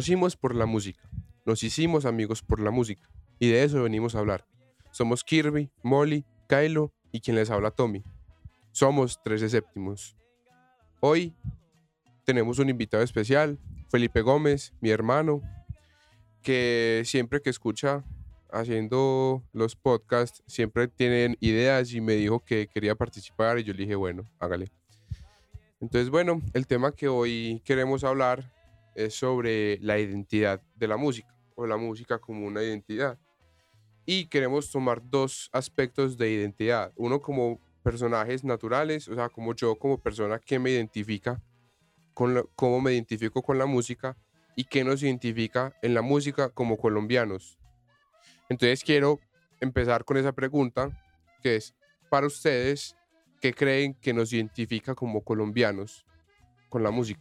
conocimos por la música, nos hicimos amigos por la música, y de eso venimos a hablar. Somos Kirby, Molly, Kylo y quien les habla Tommy. Somos 13 séptimos. Hoy tenemos un invitado especial, Felipe Gómez, mi hermano, que siempre que escucha haciendo los podcasts, siempre tienen ideas y me dijo que quería participar y yo le dije, bueno, hágale. Entonces, bueno, el tema que hoy queremos hablar es sobre la identidad de la música o la música como una identidad. Y queremos tomar dos aspectos de identidad. Uno como personajes naturales, o sea, como yo como persona que me identifica, con cómo me identifico con la música y qué nos identifica en la música como colombianos. Entonces quiero empezar con esa pregunta, que es, para ustedes, ¿qué creen que nos identifica como colombianos con la música?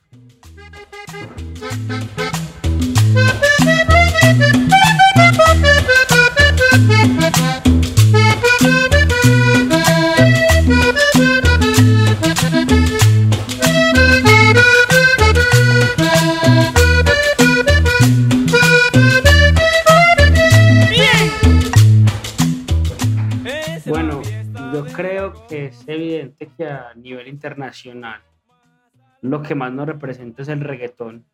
Internacional lo que más nos representa es el reggaetón.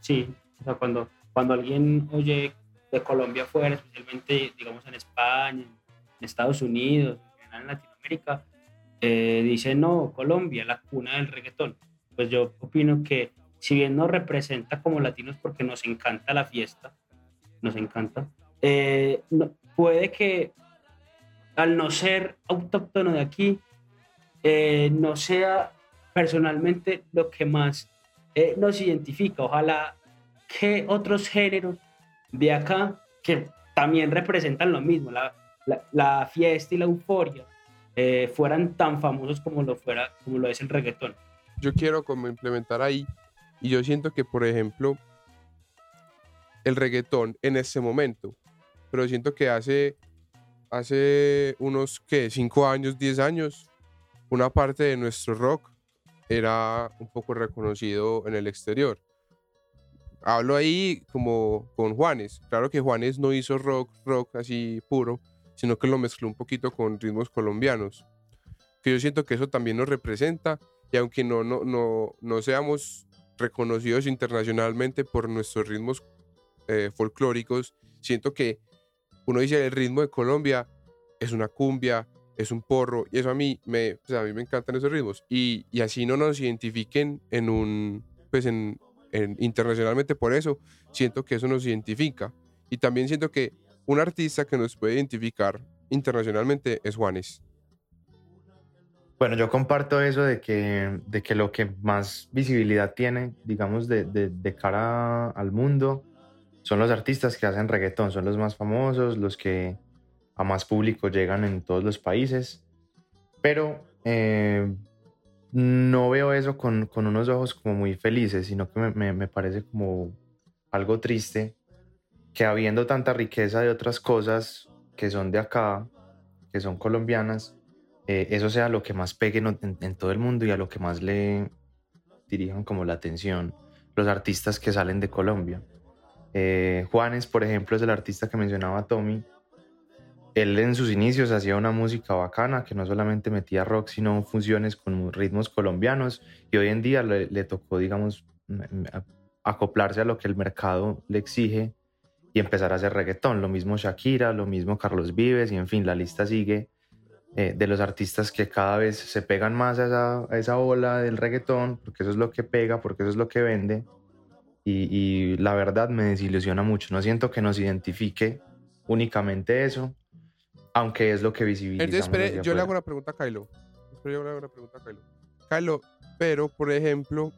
Sí, o sea, cuando, cuando alguien oye de Colombia fuera, especialmente, digamos, en España, en Estados Unidos, en Latinoamérica, eh, dice, no, Colombia, la cuna del reggaetón. Pues yo opino que si bien nos representa como latinos porque nos encanta la fiesta, nos encanta, eh, puede que al no ser autóctono de aquí, eh, no sea personalmente lo que más eh, nos identifica. Ojalá que otros géneros de acá, que también representan lo mismo, la, la, fiesta y la euforia, eh, fueran tan famosos como lo, fuera, como lo es el reggaetón. Yo quiero como implementar ahí, y yo siento que, por ejemplo, el reggaetón en este momento, pero siento que hace, hace unos, ¿qué? 5 años, 10 años, una parte de nuestro rock era un poco reconocido en el exterior. Hablo ahí como con Juanes. Claro que Juanes no hizo rock, rock así puro, sino que lo mezcló un poquito con ritmos colombianos. Que yo siento que eso también nos representa y aunque no, no, no, no seamos reconocidos internacionalmente por nuestros ritmos eh, folclóricos, siento que uno dice el ritmo de Colombia es una cumbia, es un porro, y eso a mí me, a mí me encantan esos ritmos. Y, y, así no nos identifiquen en un, pues en, en, internacionalmente por eso, siento que eso nos identifica. Y también siento que un artista que nos puede identificar internacionalmente es Juanes. Bueno, yo comparto eso de que, de que lo que más visibilidad tiene, digamos, de, de, de cara al mundo, son los artistas que hacen reggaetón, son los más famosos, los que a más público llegan en todos los países, pero eh, no veo eso con, con, unos ojos como muy felices, sino que me, me, parece como algo triste que habiendo tanta riqueza de otras cosas que son de acá, que son colombianas, eh, eso sea lo que más pegue en, todo el mundo y a lo que más le dirijan como la atención los artistas que salen de Colombia. Eh, Juanes, por ejemplo, es el artista que mencionaba Tommy, él en sus inicios hacía una música bacana que no solamente metía rock, sino funciones con ritmos colombianos y hoy en día le, tocó, digamos, acoplarse a lo que el mercado le exige y empezar a hacer reggaetón. Lo mismo Shakira, lo mismo Carlos Vives y en fin, la lista sigue eh, de los artistas que cada vez se pegan más a esa, a esa ola del reggaetón, porque eso es lo que pega, porque eso es lo que vende. Y, y la verdad me desilusiona mucho. No siento que nos identifique únicamente eso, aunque es lo que visibiliza. Entonces, yo le hago una pregunta a Kylo. yo le hago una pregunta a Kylo. Kylo, pero, por ejemplo,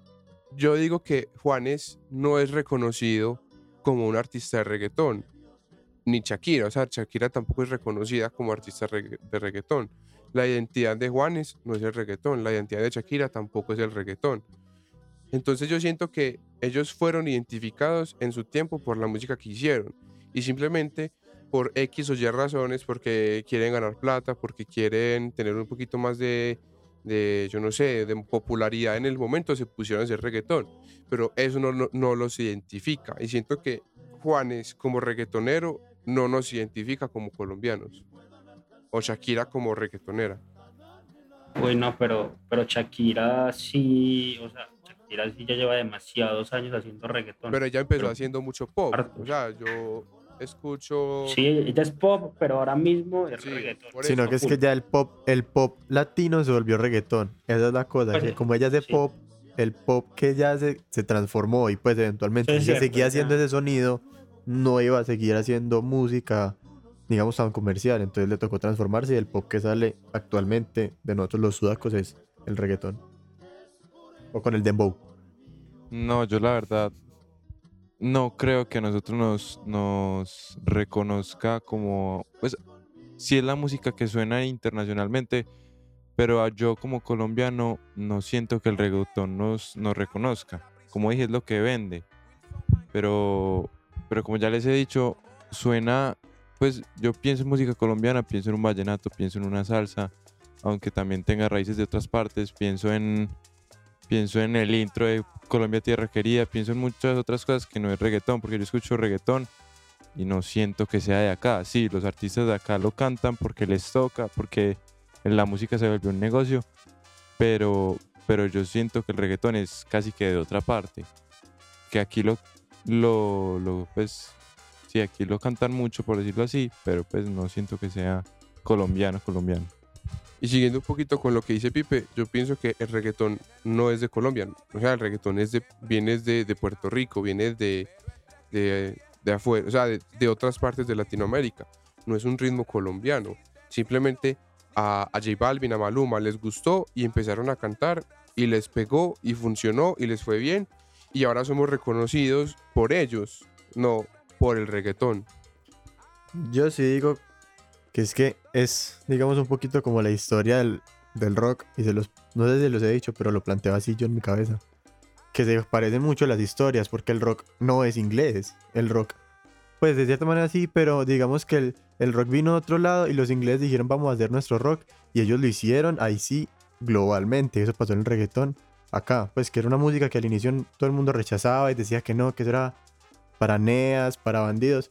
yo digo que Juanes no es reconocido como un artista de reggaetón, ni Shakira. O sea, Shakira tampoco es reconocida como artista de reggaetón. La identidad de Juanes no es el reggaetón, la identidad de Shakira tampoco es el reggaetón. Entonces yo siento que ellos fueron identificados en su tiempo por la música que hicieron y simplemente por X o Y razones, porque quieren ganar plata, porque quieren tener un poquito más de, de, yo no sé, de popularidad en el momento se pusieron a hacer reggaetón, pero eso no, no, no los identifica. Y siento que Juanes como reggaetonero no nos identifica como colombianos, o Shakira como reggaetonera. Bueno, pero, pero Shakira sí, o sea, Shakira sí ya lleva demasiados años haciendo reggaetón. Pero ella empezó Pero- haciendo mucho pop. Hartos. O sea, yo escucho. Sí, ella es pop, pero ahora mismo es Sí, reggaetón. Sino que es que ya el pop, el pop latino se volvió reggaetón. Esa es la cosa. Pues que sí, como ella es de sí. pop, el pop que ella hace se transformó y pues eventualmente si seguía ya. haciendo ese sonido, no iba a seguir haciendo música, digamos, tan comercial. Entonces le tocó transformarse y el pop que sale actualmente de nosotros los sudacos es el reggaetón. O con el dembow. No, yo la verdad no creo que a nosotros nos, nos reconozca como, pues, sí es la música que suena internacionalmente, pero yo como colombiano no siento que el reggaetón nos, nos reconozca. Como dije, es lo que vende. Pero, pero como ya les he dicho, suena, pues yo pienso en música colombiana, pienso en un vallenato, pienso en una salsa, aunque también tenga raíces de otras partes, pienso en, pienso en el intro de Colombia Tierra Querida, pienso en muchas otras cosas que no es reggaetón, porque yo escucho reggaetón y no siento que sea de acá. Sí, los artistas de acá lo cantan porque les toca, porque la música se volvió un negocio, pero, pero yo siento que el reggaetón es casi que de otra parte. Que aquí lo, lo, lo, pues, sí, aquí lo cantan mucho, por decirlo así, pero pues no siento que sea colombiano, colombiano. Y siguiendo un poquito con lo que dice Pipe, yo pienso que el reggaetón no es de Colombia. O sea, el reggaetón es de, viene de, de Puerto Rico, viene de, de, de afuera, o sea, de, de otras partes de Latinoamérica. No es un ritmo colombiano. Simplemente a, a J Balvin, a Maluma les gustó y empezaron a cantar y les pegó y funcionó y les fue bien. Y ahora somos reconocidos por ellos, no por el reggaetón. Yo sí digo que es que es, digamos, un poquito como la historia del, del rock. Y se los, no sé si los he dicho, pero lo planteo así yo en mi cabeza. Que se parecen mucho las historias, porque el rock no es inglés. El rock, pues de cierta manera sí, pero digamos que el, el rock vino de otro lado y los ingleses dijeron vamos a hacer nuestro rock. Y ellos lo hicieron, ahí sí, globalmente. Eso pasó en el reggaetón. Acá, pues que era una música que al inicio todo el mundo rechazaba y decía que no, que era para neas, para bandidos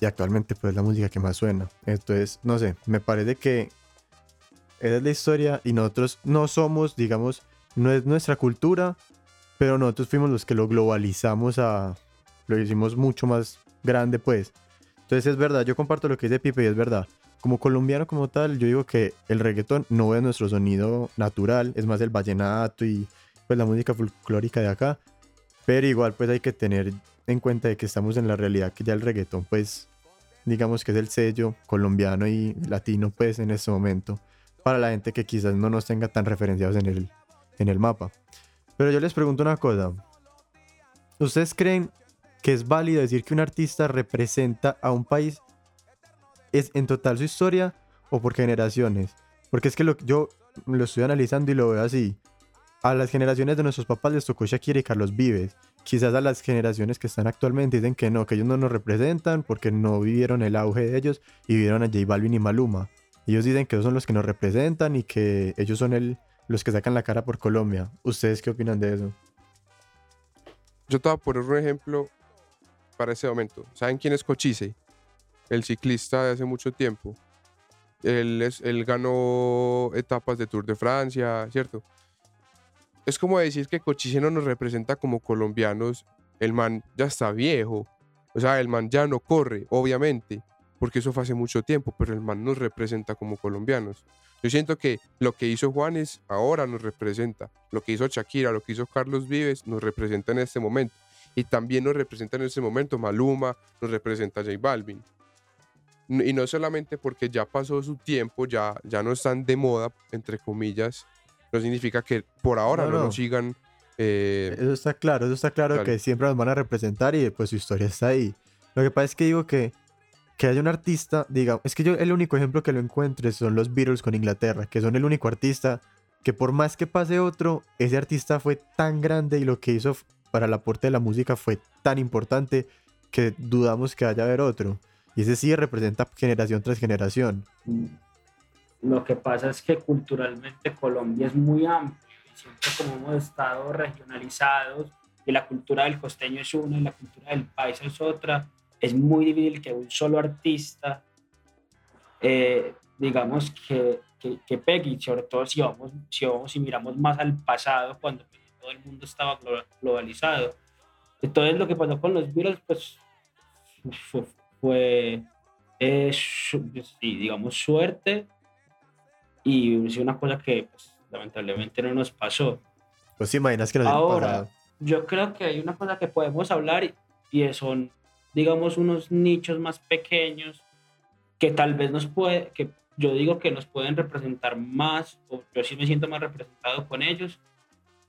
y actualmente pues es la música que más suena. Entonces, no sé, me parece que esa es la historia y nosotros no somos, digamos, no es nuestra cultura, pero nosotros fuimos los que lo globalizamos a, lo hicimos mucho más grande pues. Entonces es verdad, yo comparto lo que dice Pipe y es verdad. Como colombiano como tal, yo digo que el reggaetón no es nuestro sonido natural, es más el vallenato y pues la música folclórica de acá. Pero igual pues hay que tener en cuenta de que estamos en la realidad que ya el reggaetón pues digamos que es el sello colombiano y latino pues en este momento para la gente que quizás no nos tenga tan referenciados en el, en el mapa. Pero yo les pregunto una cosa. ¿Ustedes creen que es válido decir que un artista representa a un país es en total su historia o por generaciones? Porque es que lo, yo lo estoy analizando y lo veo así. A las generaciones de nuestros papás les tocó Shakira y Carlos Vives. Quizás a las generaciones que están actualmente dicen que no, que ellos no nos representan porque no vivieron el auge de ellos y vivieron a J Balvin y Maluma. Ellos dicen que ellos son los que nos representan y que ellos son los que sacan la cara por Colombia. ¿Ustedes qué opinan de eso? Yo te voy a poner un ejemplo para ese momento. ¿Saben quién es Cochise? El ciclista de hace mucho tiempo. Él, es, él ganó etapas de Tour de Francia, ¿cierto? Es como decir que Cochise no nos representa como colombianos. El man ya está viejo. O sea, el man ya no corre, obviamente, porque eso fue hace mucho tiempo, pero el man nos representa como colombianos. Yo siento que lo que hizo Juanes ahora nos representa. Lo que hizo Shakira, lo que hizo Carlos Vives nos representa en este momento. Y también nos representa en este momento Maluma, nos representa J Balvin. Y no solamente porque ya pasó su tiempo, ya, ya no están de moda, entre comillas, no significa que por ahora No, no, no. nos sigan. eh, Eso está claro, eso está claro Dale. que siempre nos van a representar y pues su historia está ahí. Lo que pasa es que digo que que haya un artista, diga, es que yo el único ejemplo que lo encuentre son los Beatles con Inglaterra, que son el único artista que por más que pase otro, ese artista fue tan grande y lo que hizo para el aporte de la música fue tan importante que dudamos que haya haber otro. Y ese sí representa generación tras generación. Lo que pasa es que culturalmente Colombia es muy amplio y siempre como hemos estado regionalizados y la cultura del costeño es una y la cultura del país es otra, es muy difícil que un solo artista, eh, digamos, que, que, que, pegue, y sobre todo si vamos, si vamos y miramos más al pasado, cuando todo el mundo estaba globalizado. Entonces lo que pasó con los Beatles, pues fue, fue digamos, suerte y es una cosa que pues, lamentablemente no nos pasó. Pues imaginas que nos Ahora, yo creo que hay una cosa que podemos hablar y son, digamos, unos nichos más pequeños que tal vez nos puede, que yo digo que nos pueden representar más, o yo sí me siento más representado con ellos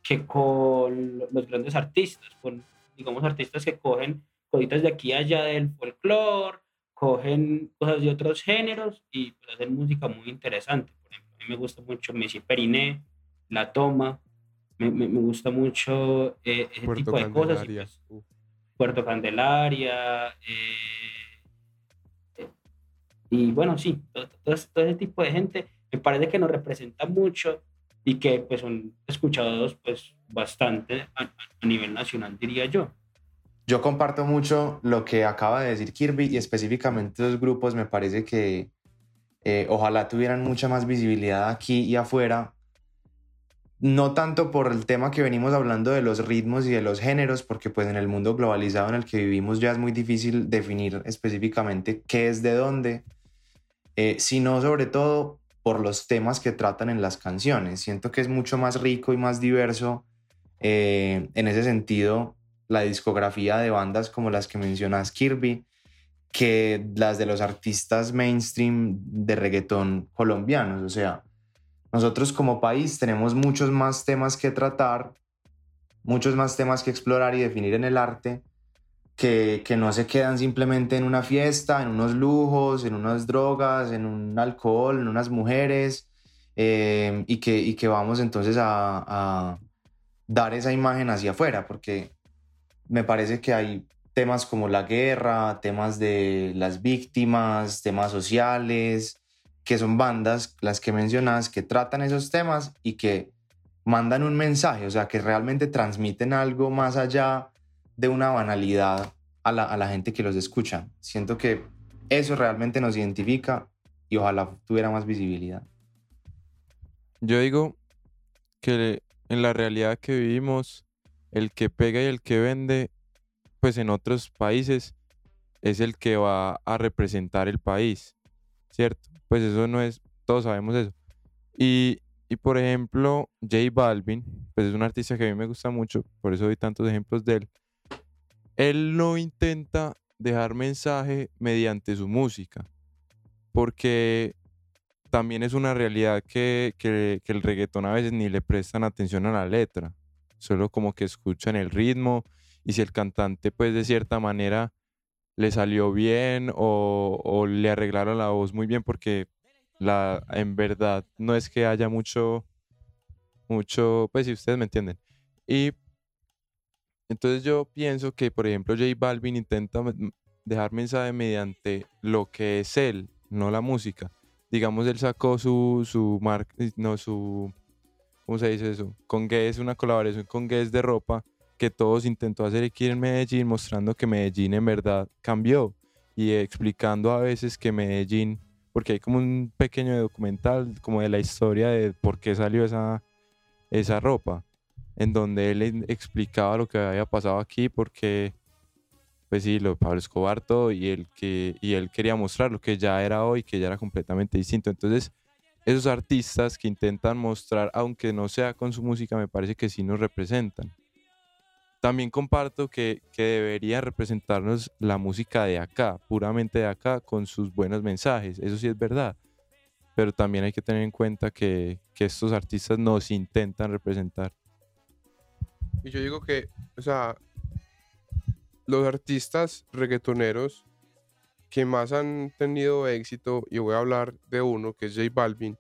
que con los grandes artistas, con, digamos, artistas que cogen cositas de aquí y allá del folclore, cogen cosas de otros géneros y pues, hacen música muy interesante. A mí me gusta mucho Messi Periné, La Toma, me, me, gusta mucho eh, ese tipo de cosas. Y, pues, Puerto Candelaria. Eh, eh, y bueno, sí, todo, todo, ese tipo de gente me parece que nos representa mucho y que pues son escuchados pues bastante a, nivel nacional, diría yo. Yo comparto mucho lo que acaba de decir Kirby y específicamente los grupos me parece que eh, ojalá tuvieran mucha más visibilidad aquí y afuera, no tanto por el tema que venimos hablando de los ritmos y de los géneros, porque pues en el mundo globalizado en el que vivimos ya es muy difícil definir específicamente qué es de dónde, eh, sino sobre todo por los temas que tratan en las canciones. Siento que es mucho más rico y más diverso eh, en ese sentido la discografía de bandas como las que mencionas Kirby que las de los artistas mainstream de reggaetón colombianos. O sea, nosotros como país tenemos muchos más temas que tratar, muchos más temas que explorar y definir en el arte que, que, no se quedan simplemente en una fiesta, en unos lujos, en unas drogas, en un alcohol, en unas mujeres, eh, y, que, y que vamos entonces a, a, dar esa imagen hacia afuera, porque me parece que hay temas como la guerra, temas de las víctimas, temas sociales, que son bandas, las que mencionas, que tratan esos temas y que mandan un mensaje, o sea, que realmente transmiten algo más allá de una banalidad a la, a la gente que los escucha. Siento que eso realmente nos identifica y ojalá tuviera más visibilidad. Yo digo que en la realidad que vivimos, el que pega y el que vende, pues en otros países es el que va a representar el país, ¿cierto? Pues eso no es, todos sabemos eso. Y, y por ejemplo, J Balvin, pues es un artista que a mí me gusta mucho, por eso doy tantos ejemplos de él él no intenta dejar mensaje mediante su música, porque también es una realidad que, el reggaetón a veces ni le prestan atención a la letra, solo como que escuchan el ritmo y si el cantante pues de cierta manera le salió bien o, le arreglaron la voz muy bien porque la, en verdad no es que haya mucho, mucho, pues si ustedes me entienden. Y entonces yo pienso que, por ejemplo, J Balvin intenta dejar mensaje mediante lo que es él, no la música. Digamos, él sacó su, su marca, no, su, ¿cómo se dice eso? Con Guess, una colaboración con Guess de ropa que todos intentó hacer aquí en Medellín, mostrando que Medellín en verdad cambió y explicando a veces que Medellín, porque hay como un pequeño documental como de la historia de por qué salió esa, esa ropa en donde él explicaba lo que había pasado aquí porque, pues sí, lo de Pablo Escobar todo y él, que, y él quería mostrar lo que ya era hoy, que ya era completamente distinto. Entonces, esos artistas que intentan mostrar, aunque no sea con su música, me parece que sí nos representan. También comparto que, que debería representarnos la música de acá, puramente de acá, con sus buenos mensajes. Eso sí es verdad. Pero también hay que tener en cuenta que, que estos artistas nos intentan representar. Y yo digo que, o sea, los artistas reggaetoneros que más han tenido éxito, y voy a hablar de uno que es J Balvin,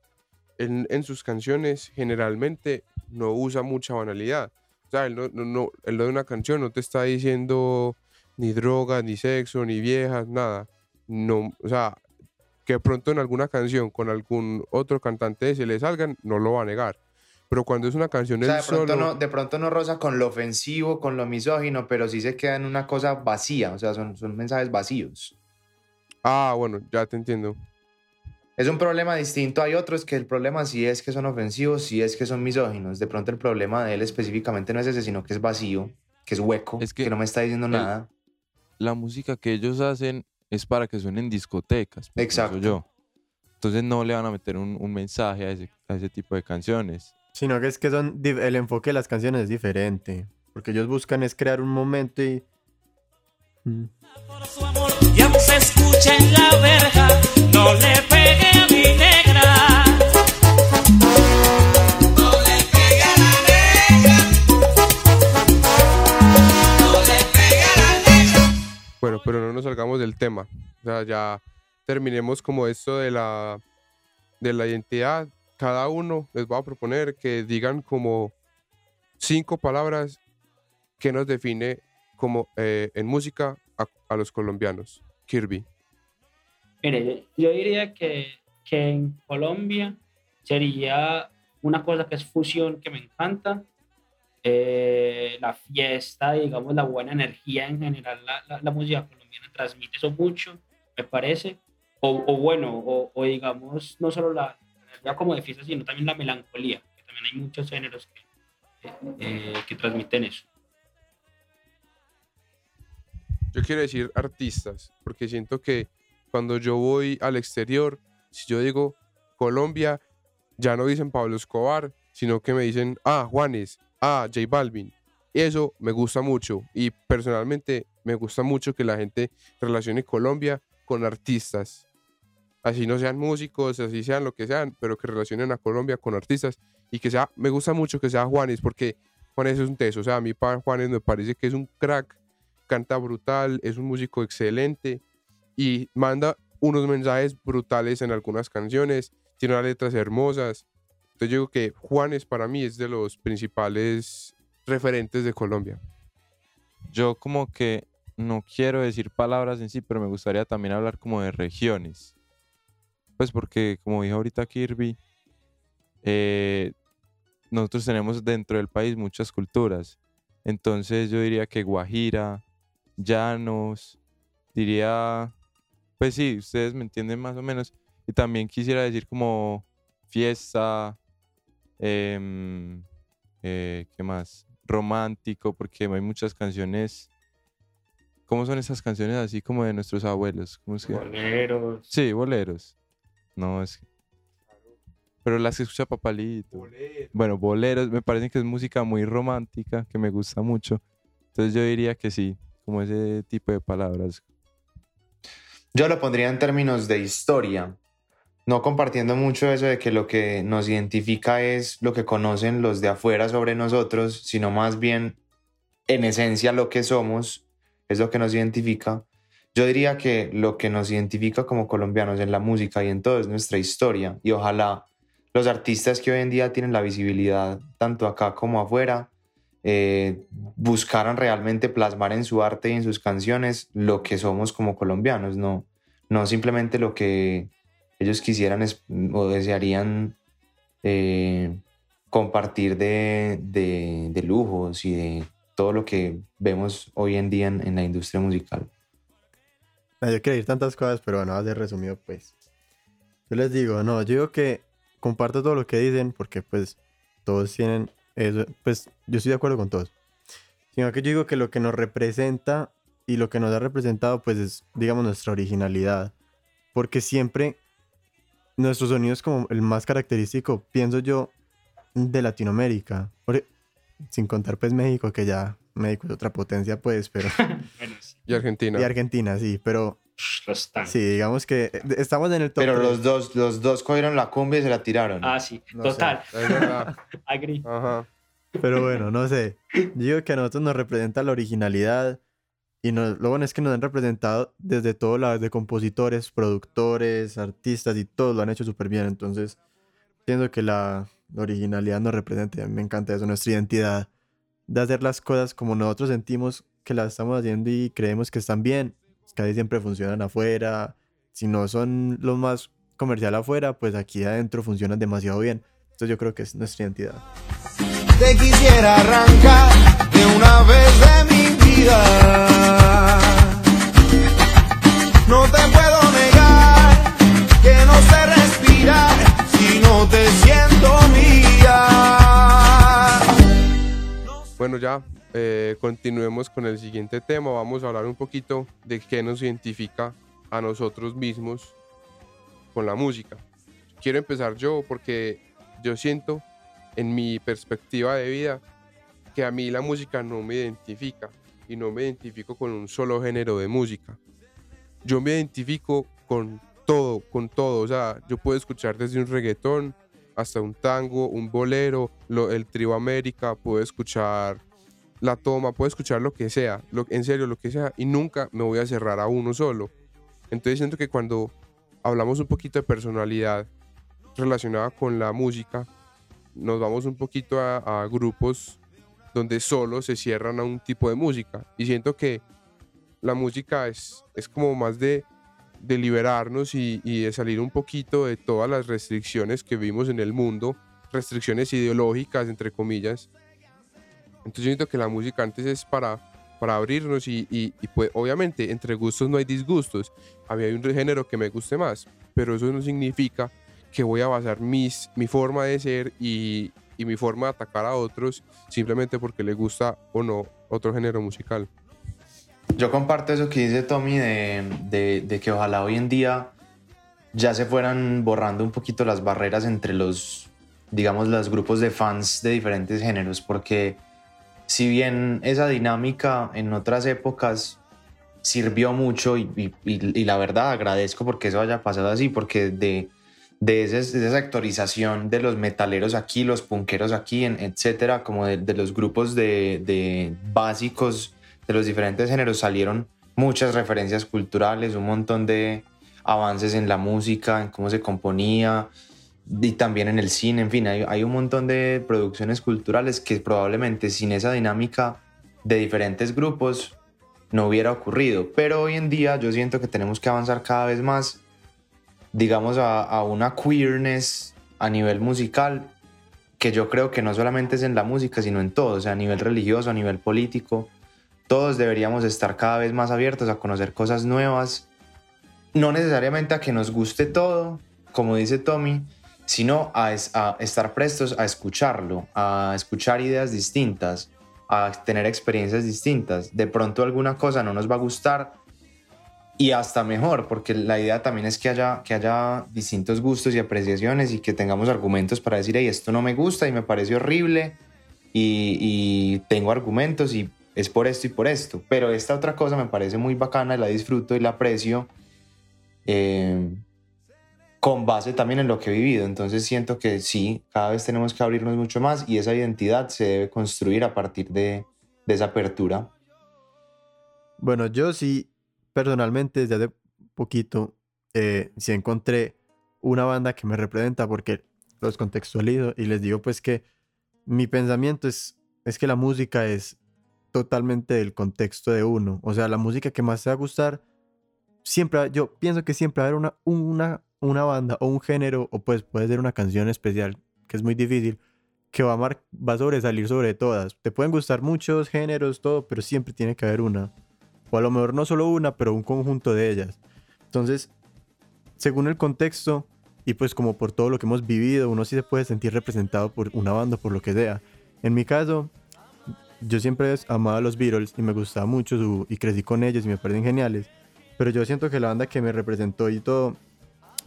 en, en sus canciones generalmente no usa mucha banalidad. O sea, él no, no, él no de una canción no te está diciendo ni drogas, ni sexo, ni viejas, nada. No, o sea, Que de pronto en alguna canción con algún otro cantante se le salgan, no lo va a negar. Pero cuando es una canción O sea, de pronto, solo, no, de pronto no roza con lo ofensivo, con lo misógino, pero sí se queda en una cosa vacía, o sea, son, son mensajes vacíos. ah, bueno, ya te entiendo. Es un problema distinto. Hay otros que el problema sí es que son ofensivos, sí es que son misóginos. De pronto el problema de él específicamente no es ese, sino que es vacío, que es hueco, Es que, que no me está diciendo el- nada. La música que ellos hacen es para que suenen en discotecas. Exacto. yo. Entonces no le van a meter un, un mensaje a ese, a ese tipo de canciones. Sino que es que son el enfoque de las canciones es diferente. Porque ellos buscan es crear un momento y. Bueno, pero no nos salgamos del tema. O sea, ya terminemos como esto de la, de la identidad. Cada uno les voy a proponer que digan como cinco palabras que nos define como eh, en música a, a los colombianos. Kirby. Mire, yo, diría que, que en Colombia sería una cosa que es fusión que me encanta. eh, la fiesta, digamos, la buena energía en general, la, la- la música colombiana transmite eso mucho, me parece. O, o bueno, o, o digamos, no solo la energía como de fiesta, sino también la melancolía, que también hay muchos géneros que, eh, eh, que transmiten eso. Yo quiero decir artistas, porque siento que cuando yo voy al exterior, si yo digo Colombia, ya no dicen Pablo Escobar, sino que me dicen, ah, Juanes, ah, J Balvin. Y eso me gusta mucho. Y personalmente me gusta mucho que la gente relacione Colombia con artistas. Así no sean músicos, así sean lo que sean, pero que relacionen a Colombia con artistas. Y que sea, me gusta mucho que sea Juanes, porque Juanes es un teso. O sea, a mí pa- Juanes me parece que es un crack canta brutal, es un músico excelente y manda unos mensajes brutales en algunas canciones, tiene unas letras hermosas. Entonces yo digo que Juanes para mí es de los principales referentes de Colombia. Yo como que no quiero decir palabras en sí, pero me gustaría también hablar como de regiones. Pues porque, como dijo ahorita Kirby, eh, nosotros tenemos dentro del país muchas culturas. Entonces yo diría que Guajira, Llanos, diría, pues sí, ustedes me entienden más o menos. Y también quisiera decir como fiesta, em, eh, ¿qué más? Romántico, porque hay muchas canciones. ¿Cómo son esas canciones así como de nuestros abuelos? ¿Cómo es que? Boleros. Sí, boleros. No, es que- Pero las que escucha Papalito. Bueno, boleros, me parece que es música muy romántica, que me gusta mucho. Entonces yo diría que sí, como ese tipo de palabras. Yo lo pondría en términos de historia, no compartiendo mucho eso de que lo que nos identifica es lo que conocen los de afuera sobre nosotros, sino más bien en esencia lo que somos es lo que nos identifica. Yo diría que lo que nos identifica como colombianos en la música y en todo es nuestra historia y ojalá los artistas que hoy en día tienen la visibilidad tanto acá como afuera eh, buscaran realmente plasmar en su arte y en sus canciones lo que somos como colombianos, no, no simplemente lo que ellos quisieran o desearían eh, compartir de, de- de lujos y de todo lo que vemos hoy en día en, en la industria musical. Yo quiero decir tantas cosas, pero bueno, a ser resumido, pues. Yo les digo, no, yo digo que comparto todo lo que dicen, porque pues todos tienen eso, pues yo estoy de acuerdo con todos. Sino que yo digo que lo que nos representa y lo que nos ha representado, pues es, digamos, nuestra originalidad. Porque siempre nuestro sonido es como el más característico, pienso yo, de Latinoamérica. Porque- sin contar pues México, que ya México es otra potencia, pues, pero... Y Argentina. Y Argentina, sí, pero lo están. sí, digamos que eh, estamos en el top Pero los dos, los dos cogieron la cumbia y se la tiraron. Ah, sí, No total. Ajá. Pero bueno, no sé. Yo digo que a nosotros nos representa la originalidad y nos- lo bueno es que nos han representado desde todos lados, de compositores, productores, artistas y todos lo han hecho súper bien. Entonces, pienso que la, la originalidad nos representa. y a mí Me encanta eso, nuestra identidad de hacer las cosas como nosotros sentimos que las estamos haciendo y creemos que están bien. Casi siempre funcionan afuera, si no son los más comercial afuera, pues aquí adentro funcionan demasiado bien. Entonces yo creo que es nuestra identidad. Te quisiera arrancar de una vez de mi vida. No te puedo negar que no sé respirar si no te siento mía. Bueno, ya eh, continuemos con el siguiente tema. Vamos a hablar un poquito de qué nos identifica a nosotros mismos con la música. Quiero empezar yo porque yo siento en mi perspectiva de vida que a mí la música no me identifica y no me identifico con un solo género de música. Yo me identifico con todo, con todo. O sea, yo puedo escuchar desde un reggaetón hasta un tango, un bolero, lo- el trío América, puedo escuchar la toma, puedo escuchar lo que sea, lo- en serio, lo que sea, y nunca me voy a cerrar a uno solo. Entonces siento que cuando hablamos un poquito de personalidad relacionada con la música, nos vamos un poquito a, grupos donde solo se cierran a un tipo de música. Y siento que la música es, es como más de, de liberarnos y, y de salir un poquito de todas las restricciones que vimos en el mundo, restricciones ideológicas, entre comillas. Entonces yo siento que la música antes es para, para abrirnos y, y, pues obviamente entre gustos no hay disgustos. A hay un género que me guste más, pero eso no significa que voy a basar mis, mi forma de ser y, y mi forma de atacar a otros simplemente porque le gusta o no otro género musical. Yo comparto eso que dice Tommy de, de- de que ojalá hoy en día ya se fueran borrando un poquito las barreras entre los, digamos, los grupos de fans de diferentes géneros, porque si bien esa dinámica en otras épocas sirvió mucho y, la verdad agradezco porque eso haya pasado así, porque de, de, de esa sectorización de los metaleros aquí, los punqueros aquí, en- etcétera, como de, los grupos de básicos de los diferentes géneros salieron muchas referencias culturales, un montón de avances en la música, en cómo se componía y también en el cine, en fin, hay, hay un montón de producciones culturales que probablemente sin esa dinámica de diferentes grupos no hubiera ocurrido, pero hoy en día yo siento que tenemos que avanzar cada vez más, digamos, a, a una queerness a nivel musical que yo creo que no solamente es en la música, sino en todo, o sea, a nivel religioso, a nivel político, todos deberíamos estar cada vez más abiertos a conocer cosas nuevas, no necesariamente a que nos guste todo, como dice Tommy, sino a, es- a estar prestos a escucharlo, a escuchar ideas distintas, a tener experiencias distintas. De pronto alguna cosa no nos va a gustar y hasta mejor, porque la idea también es que haya, que haya distintos gustos y apreciaciones y que tengamos argumentos para decir, hey, esto no me gusta y me parece horrible y, y tengo argumentos y es por esto y por esto. Pero esta otra cosa me parece muy bacana, la disfruto y la aprecio eh, con base también en lo que he vivido. Entonces siento que sí, cada vez tenemos que abrirnos mucho más y esa identidad se debe construir a partir de, de esa apertura. Bueno, yo sí, personalmente, desde hace poquito, eh, sí encontré una banda que me representa porque los contextualizo y les digo pues que mi pensamiento es, es que la música es totalmente del contexto de uno. O sea, la música que más te va a gustar, siempre, yo pienso que siempre va a haber una, una, una banda o un género, o pues puede ser una canción especial, que es muy difícil, que va a, mar- va a sobresalir sobre todas. Te pueden gustar muchos géneros, todo, pero siempre tiene que haber una. O a lo mejor no solo una, pero un conjunto de ellas. Entonces, según el contexto y pues como por todo lo que hemos vivido, uno sí se puede sentir representado por una banda, por lo que sea. En mi caso, yo siempre amaba a los Beatles y me gustaba mucho y crecí con ellos y me parecen geniales. Pero yo siento que la banda que me representó y todo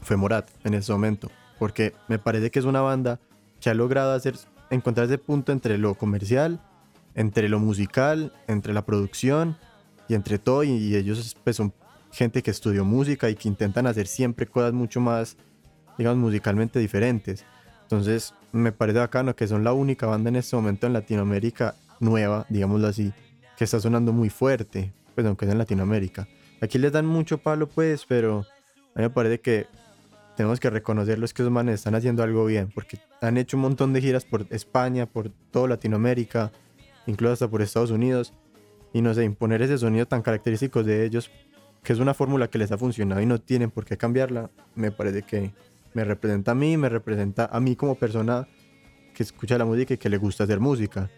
fue Morat en ese momento. Porque me parece que es una banda que ha logrado hacer, encontrar ese punto entre lo comercial, entre lo musical, entre la producción y entre todo. Y, y ellos pues, son gente que estudió música y que intentan hacer siempre cosas mucho más, digamos, musicalmente diferentes. Entonces, me parece bacano que son la única banda en este momento en Latinoamérica nueva, digámoslo así, que está sonando muy fuerte, pues aunque es en Latinoamérica. Aquí les dan mucho palo, pues, pero a mí me parece que tenemos que reconocerlos que esos manes están haciendo algo bien, porque han hecho un montón de giras por España, por toda Latinoamérica, incluso hasta por Estados Unidos, y no sé, imponer ese sonido tan característico de ellos, que es una fórmula que les ha funcionado y no tienen por qué cambiarla, me parece que me representa a mí, me representa a mí como persona que escucha la música y que le gusta hacer música.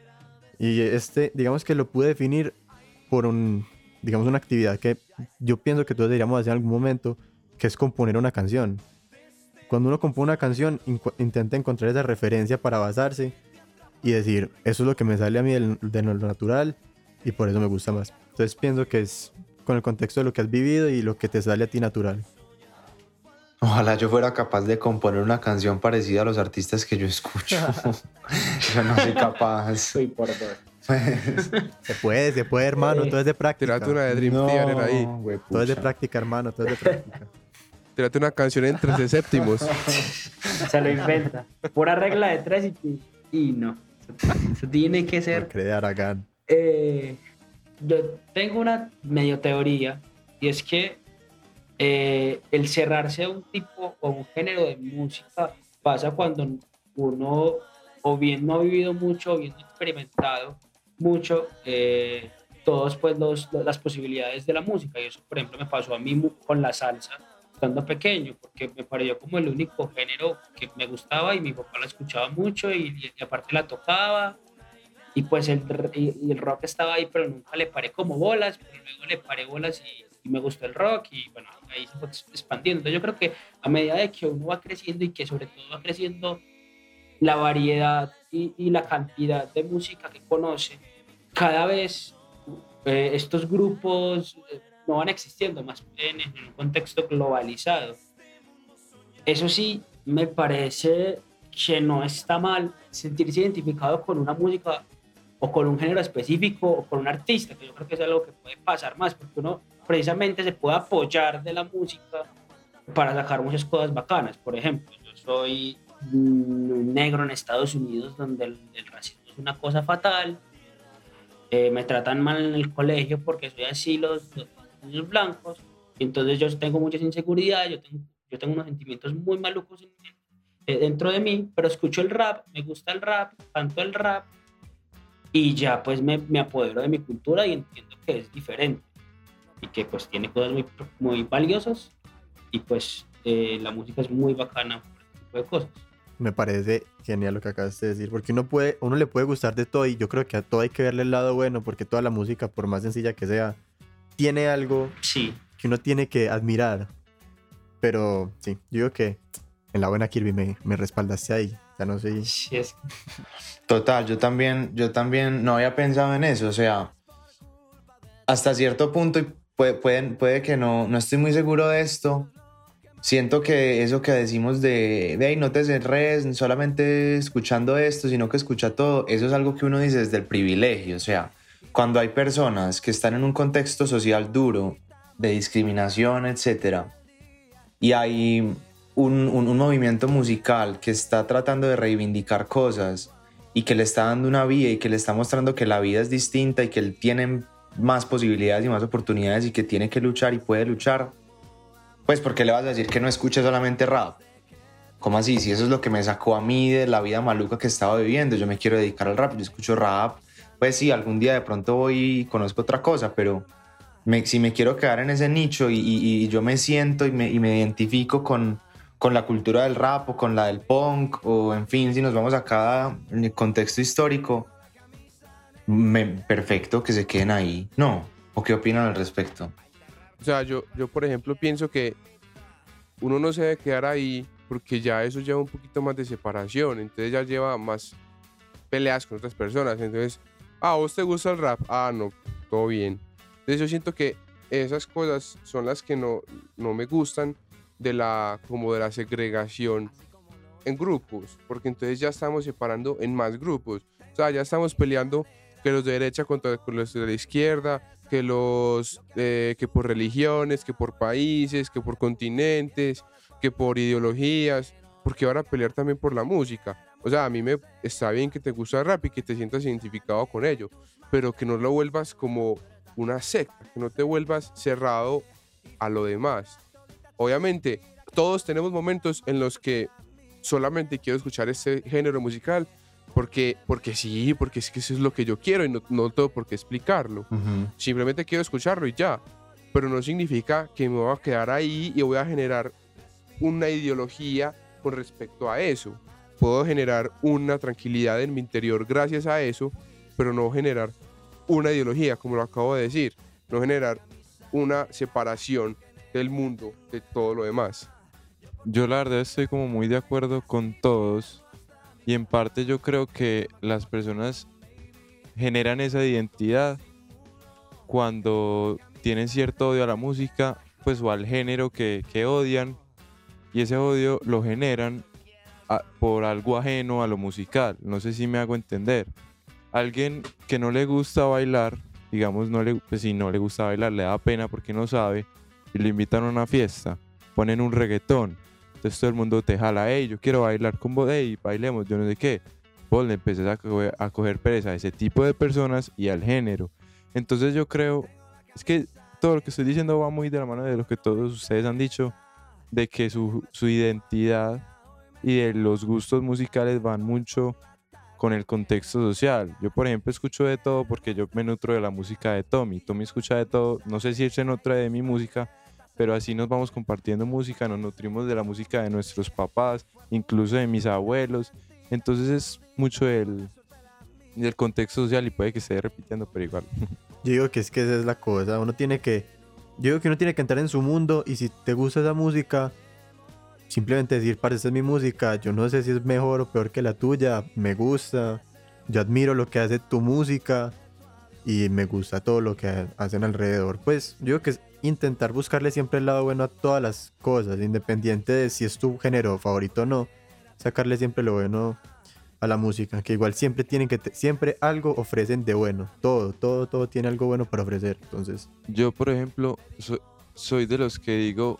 Y este, digamos que lo pude definir por un, digamos, una actividad que yo pienso que todos deberíamos hacer en algún momento, que es componer una canción. Cuando uno compone una canción, intenta encontrar esa referencia para basarse y decir, eso es lo que me sale a mí del- de lo natural y por eso me gusta más. Entonces pienso que es con el contexto de lo que has vivido y lo que te sale a ti natural. Ojalá yo fuera capaz de componer una canción parecida a los artistas que yo escucho. yo no soy capaz. Soy por. Pues, Se puede, se puede, hermano, todo es de práctica. De Dream Theater ahí. Todo es de práctica, hermano, todo es de práctica. Tírate una canción en 13 séptimos. Se lo inventa. Pura regla de tres y, y no. Eso tiene que ser Por cree Aragán. Eh, yo tengo una medio teoría y es que eh, el cerrarse a un tipo o un género de música pasa cuando uno o bien no ha vivido mucho o bien no ha experimentado mucho eh, todos pues los, las posibilidades de la música y eso por ejemplo me pasó a mí con la salsa estando pequeño porque me pareció como el único género que me gustaba y mi papá la escuchaba mucho y, y aparte la tocaba y pues el, y, y el rock estaba ahí, pero nunca le paré como bolas, pero luego le paré bolas y, y me gustó el rock y bueno, ahí se fue ex- expandiendo. Yo creo que a medida de que uno va creciendo y que sobre todo va creciendo la variedad y, y la cantidad de música que conoce, cada vez eh, estos grupos eh, no van existiendo más en, un contexto globalizado. Eso sí, me parece que no está mal sentirse identificado con una música o con un género específico o con un artista, que yo creo que es algo que puede pasar más, porque uno precisamente se puede apoyar de la música para sacar muchas cosas bacanas. Por ejemplo, yo soy negro en Estados Unidos donde el, el racismo es una cosa fatal, eh, me tratan mal en el colegio porque soy así los, los niños blancos, entonces yo tengo muchas inseguridades, yo tengo, yo tengo unos sentimientos muy malucos en- eh, dentro de mí, pero escucho el rap, me gusta el rap, canto el rap y ya pues me, me apodero de mi cultura y entiendo que es diferente y que pues tiene cosas muy, muy valiosas y pues eh, la música es muy bacana por este tipo de cosas. Me parece genial lo que acabas de decir, porque uno puede, uno le puede gustar de todo y yo creo que a todo hay que verle el lado bueno, porque toda la música, por más sencilla que sea, tiene algo Sí, que uno tiene que admirar. Pero sí, yo digo que en la buena Kirby me, me respaldaste ahí. Ya no sé. sí es Total, yo también, yo también no había pensado en eso, o sea, hasta cierto punto, y puede, pueden- puede que no, no estoy muy seguro de esto, siento que eso que decimos de, de ahí no te cerres solamente escuchando esto, sino que escucha todo, eso es algo que uno dice desde el privilegio, o sea, cuando hay personas que están en un contexto social duro, de discriminación, etcétera, y hay un movimiento musical que está tratando de reivindicar cosas y que le está dando una vía y que le está mostrando que la vida es distinta y que él tiene más posibilidades y más oportunidades y que tiene que luchar y puede luchar, pues porque le vas a decir que no escuche solamente rap. ¿Cómo así? Si eso es lo que me sacó a mí de la vida maluca que estaba viviendo, yo me quiero dedicar al rap, yo escucho rap, pues sí, algún día de pronto voy y conozco otra cosa, pero me- si me quiero quedar en ese nicho y, y- y yo me siento y me, y me identifico con, con la cultura del rap o con la del punk o en fin, si nos vamos en el contexto histórico, me- perfecto que se queden ahí. No, ¿o qué opinan al respecto? O sea, yo, yo por ejemplo pienso que uno no se debe quedar ahí porque ya eso lleva un poquito más de separación, entonces ya lleva más peleas con otras personas, entonces, ah, ¿a vos te gusta el rap? Ah, no, todo bien. Entonces yo siento que esas cosas son las que no, no me gustan de la, como de la segregación en grupos, porque entonces ya estamos separando en más grupos, o sea, ya estamos peleando que los de derecha contra con los de la izquierda, que los eh, que por religiones, que por países, que por continentes, que por ideologías, porque van a pelear también por la música. O sea, a mí me está bien que te gusta el rap y que te sientas identificado con ello, pero que no lo vuelvas como una secta, que no te vuelvas cerrado a lo demás. Obviamente, todos tenemos momentos en los que solamente quiero escuchar este género musical porque, porque sí, porque es que eso es lo que yo quiero y no, no tengo por qué explicarlo. Simplemente quiero escucharlo y ya. pero no significa que me voy a quedar ahí y voy a generar una ideología con respecto a eso. Puedo generar una tranquilidad en mi interior gracias a eso, pero no generar una ideología, como lo acabo de decir, no generar una separación del mundo de todo lo demás. Yo la verdad estoy como muy de acuerdo con todos y en parte yo creo que las personas generan esa identidad cuando tienen cierto odio a la música pues o al género que, que odian y ese odio lo generan por algo ajeno a lo musical. No sé si me hago entender. Alguien que no le gusta bailar, digamos, no le, pues si no le gusta bailar, le da pena porque no sabe, y lo invitan a una fiesta, ponen un reggaetón, entonces todo el mundo te jala, hey, yo quiero bailar con vos, hey, bailemos, yo no sé qué. Vos le empezás a coger, a coger pereza a ese tipo de personas y al género. Entonces yo creo, es que todo lo que estoy diciendo va muy de la mano de lo que todos ustedes han dicho, de que su, su identidad y de los gustos musicales van mucho con el contexto social. Yo, por ejemplo, escucho de todo porque yo me nutro de la música de Tommy. Tommy escucha de todo, no sé si él se nutre de mi música, pero así nos vamos compartiendo música, nos nutrimos de la música de nuestros papás, incluso de mis abuelos. Entonces es mucho del, del contexto social y puede que esté repitiendo, pero igual. Yo digo que es que esa es la cosa. Uno tiene que. Yo digo que uno tiene que entrar en su mundo y si te gusta esa música, simplemente decir, es mi música. Yo no sé si es mejor o peor que la tuya. Me gusta. Yo admiro lo que hace tu música y me gusta todo lo que hacen alrededor. Pues yo digo que es intentar buscarle siempre el lado bueno a todas las cosas, independiente de si es tu género favorito o no. Sacarle siempre lo bueno a la música, que igual siempre tienen que, siempre algo ofrecen de bueno, todo, todo, todo tiene algo bueno para ofrecer, entonces, Yo, por ejemplo, so- soy de los que digo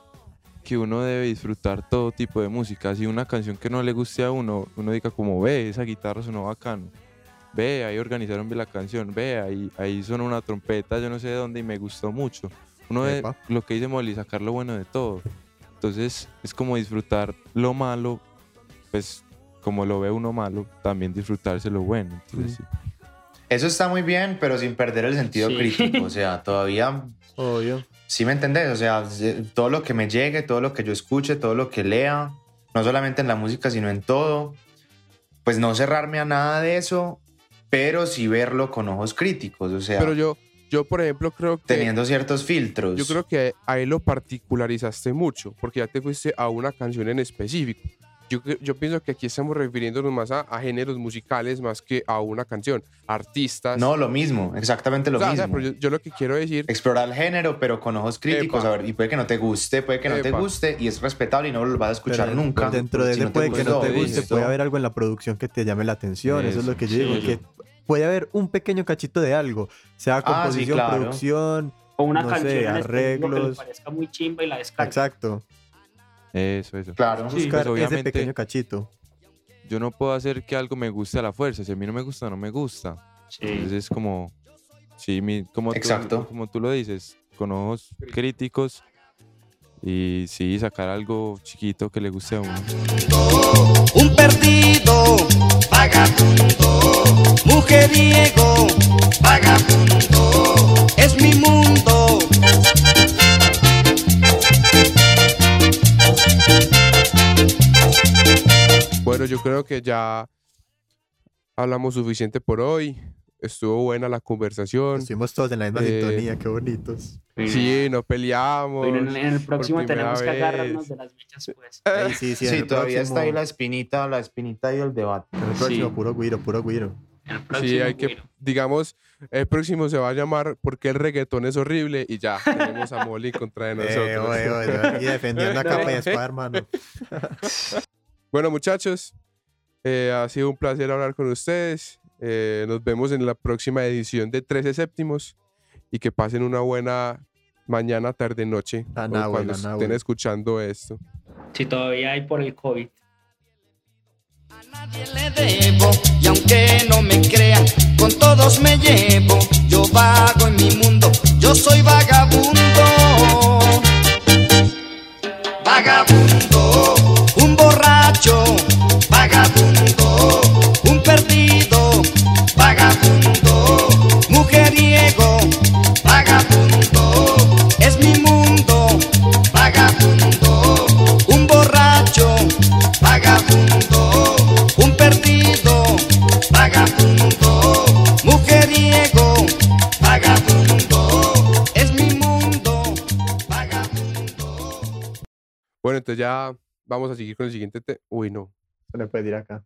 que uno debe disfrutar todo tipo de música. Si una canción que no le guste a uno, uno diga como, ve, esa guitarra sonó bacano. Ve, ahí organizaron bien la canción. Ve, ahí, ahí sonó una trompeta, yo no sé de dónde y me gustó mucho. Uno Epa. lo que dice Molly, sacar lo bueno de todo. Entonces, es como disfrutar lo malo, pues como lo ve uno malo, también disfrutarse lo bueno. Entonces, sí. Eso está muy bien, pero sin perder el sentido Sí. crítico. O sea, todavía obvio. ¿Sí me entendés? O sea, se- todo lo que me llegue, todo lo que yo escuche, todo lo que lea, no solamente en la música, sino en todo, pues no cerrarme a nada de eso, pero sí verlo con ojos críticos, o sea, Pero yo, yo por ejemplo, creo que... teniendo ciertos filtros. Yo creo que ahí lo particularizaste mucho, porque ya te fuiste a una canción en específico. Yo, yo pienso que aquí estamos refiriéndonos más a, a géneros musicales más que a una canción. Artistas. No, lo mismo, exactamente lo O sea, o sea, mismo. pero yo, yo lo que quiero decir, Explorar el género, pero con ojos críticos, Epa. a ver, y puede que no te guste, puede que no te Epa. guste, y es respetable y no lo vas a escuchar Pero nunca. Dentro de Si ese no puede que no te guste, listo. puede haber algo en la producción que te llame la atención, eso, es lo Eso, que yo sí, digo, eso. que puede haber un pequeño cachito de algo, sea Ah, sí, composición, claro. producción, O una no canción sé, específico que le arreglos. parezca muy chimba y la descarga. exacto, Eso, eso. Claro. Sí. buscar ese obviamente- pequeño cachito. Yo no puedo hacer que algo me guste a la fuerza. Si a mí no me gusta, no me gusta. Sí. Entonces es como, sí, mi- como, Exacto. Tú, como tú lo dices, con ojos críticos y sí, sacar algo chiquito que le guste a uno. un perdido, vagabundo, mujeriego, vagabundo, es mi mundo. Bueno, yo creo que ya hablamos suficiente por hoy. Estuvo buena la conversación. Estuvimos todos en la misma Eh, sintonía, qué bonitos. Sí, no peleamos. Pero en, en el próximo tenemos que agarrarnos de las mechas, pues. Sí, sí, Sí, todavía está ahí próximo- la espinita, la espinita y el debate. en el próximo, Sí. puro guiro, puro guiro. El próximo, Sí, hay que, digamos, el próximo se va a llamar ¿Por qué el reggaetón es horrible? Y ya, tenemos a Molly contra de nosotros. Eh, oye, oye, aquí defendiendo a capa y espada, hermano. Bueno, muchachos, eh, ha sido un placer hablar con ustedes. Eh, nos vemos en la próxima edición de 13 séptimos y que pasen una buena mañana, tarde, noche náhuatl, cuando la estén escuchando esto. Si todavía hay por el COVID. A nadie le debo y aunque no me crean, con todos me llevo. Yo vago en mi mundo, yo soy vagabundo. Vagabundo, entonces ya vamos a seguir con el siguiente tema. Uy, no. Se le puede ir acá.